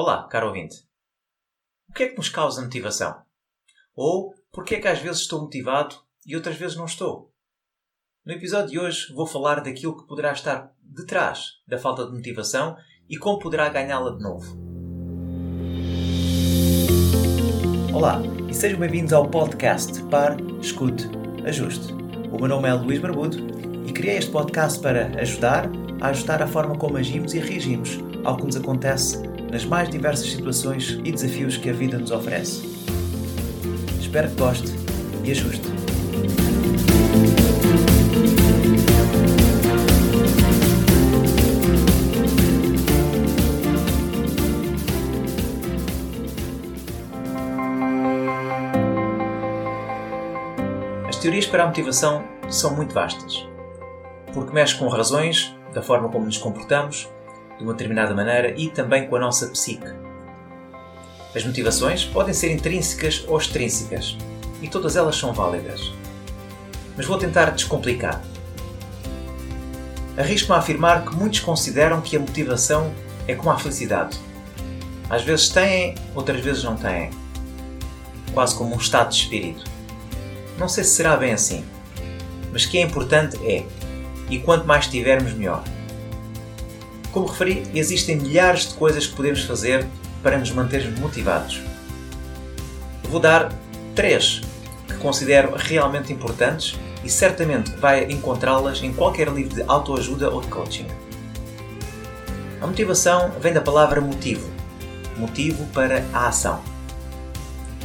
Olá, caro ouvinte. O que é que nos causa motivação? Ou porquê é que às vezes estou motivado e outras vezes não estou? No episódio de hoje vou falar daquilo que poderá estar detrás da falta de motivação e como poderá ganhá-la de novo. Olá e sejam bem-vindos ao podcast Par, Escute, Ajuste. O meu nome é Luís Barbudo e criei este podcast para ajudar a ajustar a forma como agimos e reagimos ao que nos acontece nas mais diversas situações e desafios que a vida nos oferece. Espero que goste e ajuste. As teorias para a motivação são muito vastas, porque mexem com razões da forma como nos comportamos de uma determinada maneira e também com a nossa psique. As motivações podem ser intrínsecas ou extrínsecas e todas elas são válidas. Mas vou tentar descomplicar. Arrisco-me a afirmar que muitos consideram que a motivação é como a felicidade. Às vezes têm, outras vezes não têm. Quase como um estado de espírito. Não sei se será bem assim, mas que é importante é, e quanto mais tivermos, melhor. Como referi, existem milhares de coisas que podemos fazer para nos mantermos motivados. Vou dar três que considero realmente importantes e certamente vai encontrá-las em qualquer livro de autoajuda ou de coaching. A motivação vem da palavra motivo. Motivo para a ação.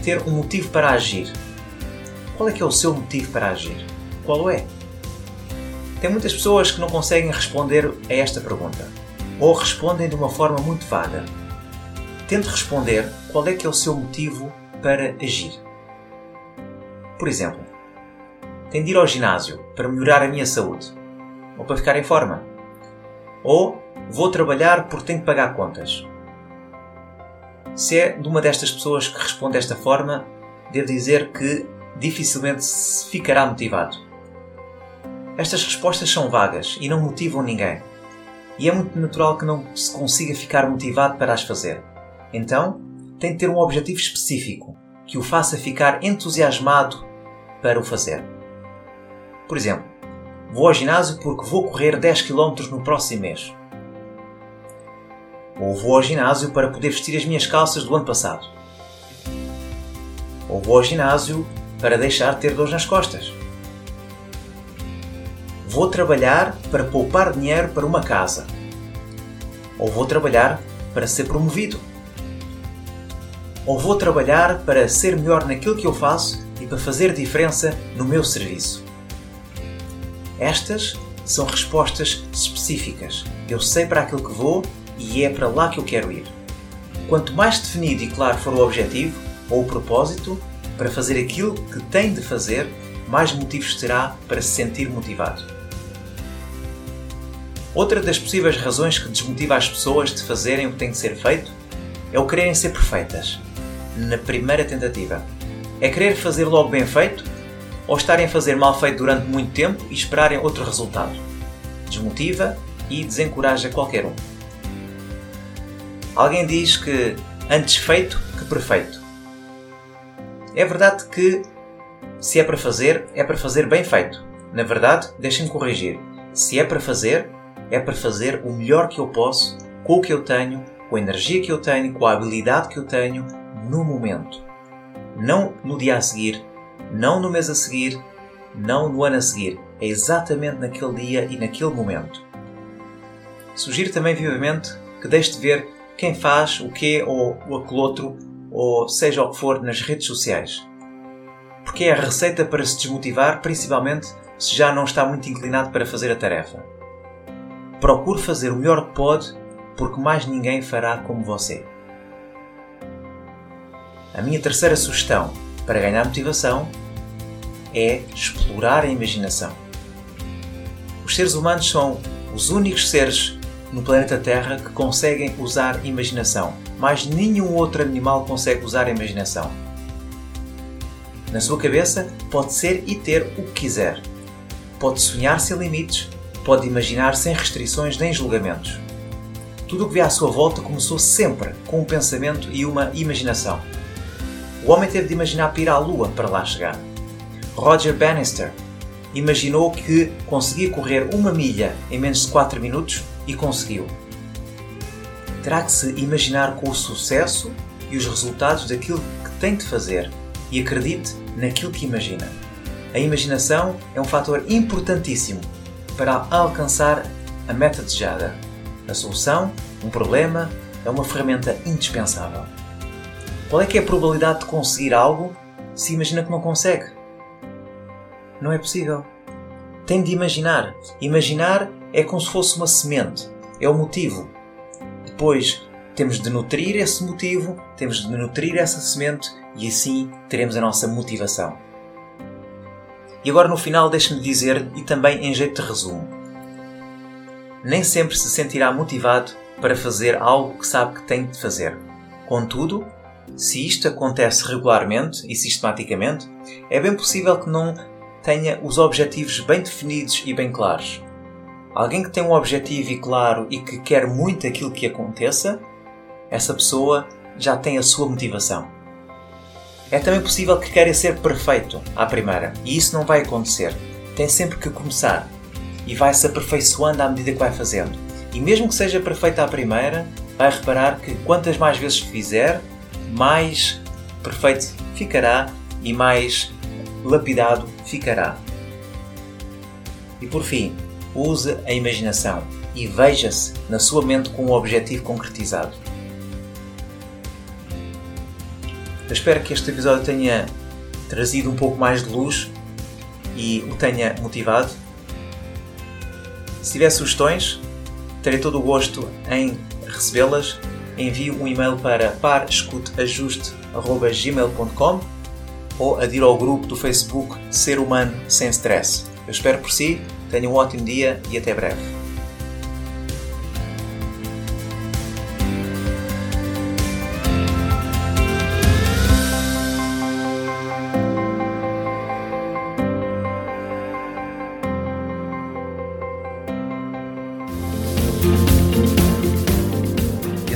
Ter um motivo para agir. Qual é que é o seu motivo para agir? Qual é? Tem muitas pessoas que não conseguem responder a esta pergunta ou respondem de uma forma muito vaga. Tente responder qual é que é o seu motivo para agir. Por exemplo, tenho de ir ao ginásio para melhorar a minha saúde, ou para ficar em forma, ou vou trabalhar porque tenho de pagar contas. Se é de uma destas pessoas que responde desta forma, devo dizer que dificilmente se ficará motivado. Estas respostas são vagas e não motivam ninguém e é muito natural que não se consiga ficar motivado para as fazer. Então, tem de ter um objetivo específico que o faça ficar entusiasmado para o fazer. Por exemplo, vou ao ginásio porque vou correr 10 km no próximo mês. Ou vou ao ginásio para poder vestir as minhas calças do ano passado. Ou vou ao ginásio para deixar de ter dores nas costas. Vou trabalhar para poupar dinheiro para uma casa. Ou vou trabalhar para ser promovido. Ou vou trabalhar para ser melhor naquilo que eu faço e para fazer diferença no meu serviço. Estas são respostas específicas. Eu sei para aquilo que vou e é para lá que eu quero ir. Quanto mais definido e claro for o objetivo ou o propósito para fazer aquilo que tem de fazer, mais motivos terá para se sentir motivado. Outra das possíveis razões que desmotiva as pessoas de fazerem o que tem de ser feito é o quererem ser perfeitas, na primeira tentativa. É querer fazer logo bem feito ou estarem a fazer mal feito durante muito tempo e esperarem outro resultado. Desmotiva e desencoraja qualquer um. Alguém diz que antes feito que perfeito. É verdade que se é para fazer, é para fazer bem feito. Na verdade, deixem-me corrigir. Se é para fazer, é para fazer o melhor que eu posso, com o que eu tenho, com a energia que eu tenho, com a habilidade que eu tenho, no momento. Não no dia a seguir, não no mês a seguir, não no ano a seguir. É exatamente naquele dia e naquele momento. Sugiro também vivamente que deixe de ver quem faz o quê ou o aquele outro, ou seja o que for, nas redes sociais. Porque é a receita para se desmotivar, principalmente se já não está muito inclinado para fazer a tarefa. Procure fazer o melhor que pode, porque mais ninguém fará como você. A minha terceira sugestão para ganhar motivação é explorar a imaginação. Os seres humanos são os únicos seres no planeta Terra que conseguem usar imaginação. Mais nenhum outro animal consegue usar a imaginação. Na sua cabeça pode ser e ter o que quiser. Pode sonhar sem limites pode imaginar sem restrições nem julgamentos. Tudo o que vê à sua volta começou sempre com um pensamento e uma imaginação. O homem teve de imaginar para ir à Lua para lá chegar. Roger Bannister imaginou que conseguia correr uma milha em menos de 4 minutos e conseguiu. Terá que se imaginar com o sucesso e os resultados daquilo que tem de fazer e acredite naquilo que imagina. A imaginação é um fator importantíssimo para alcançar a meta desejada. A solução, um problema, é uma ferramenta indispensável. Qual é que é a probabilidade de conseguir algo se imagina que não consegue? Não é possível. Tem de imaginar. Imaginar é como se fosse uma semente. É o motivo. Depois temos de nutrir esse motivo, temos de nutrir essa semente e assim teremos a nossa motivação. E agora no final deixe-me dizer, e também em jeito de resumo, nem sempre se sentirá motivado para fazer algo que sabe que tem de fazer. Contudo, se isto acontece regularmente e sistematicamente, é bem possível que não tenha os objetivos bem definidos e bem claros. Alguém que tem um objetivo e claro e que quer muito aquilo que aconteça, essa pessoa já tem a sua motivação. É também possível que queira ser perfeito à primeira, e isso não vai acontecer. Tem sempre que começar e vai se aperfeiçoando à medida que vai fazendo. E mesmo que seja perfeito à primeira, vai reparar que quantas mais vezes fizer, mais perfeito ficará e mais lapidado ficará. E por fim, use a imaginação e veja-se na sua mente com um objetivo concretizado. Eu espero que este episódio tenha trazido um pouco mais de luz e o tenha motivado. Se tiver sugestões, terei todo o gosto em recebê-las. Envie um e-mail para parescuteajuste.gmail.com ou adira ao grupo do Facebook Ser Humano Sem Stress. Eu espero por si, tenha um ótimo dia e até breve.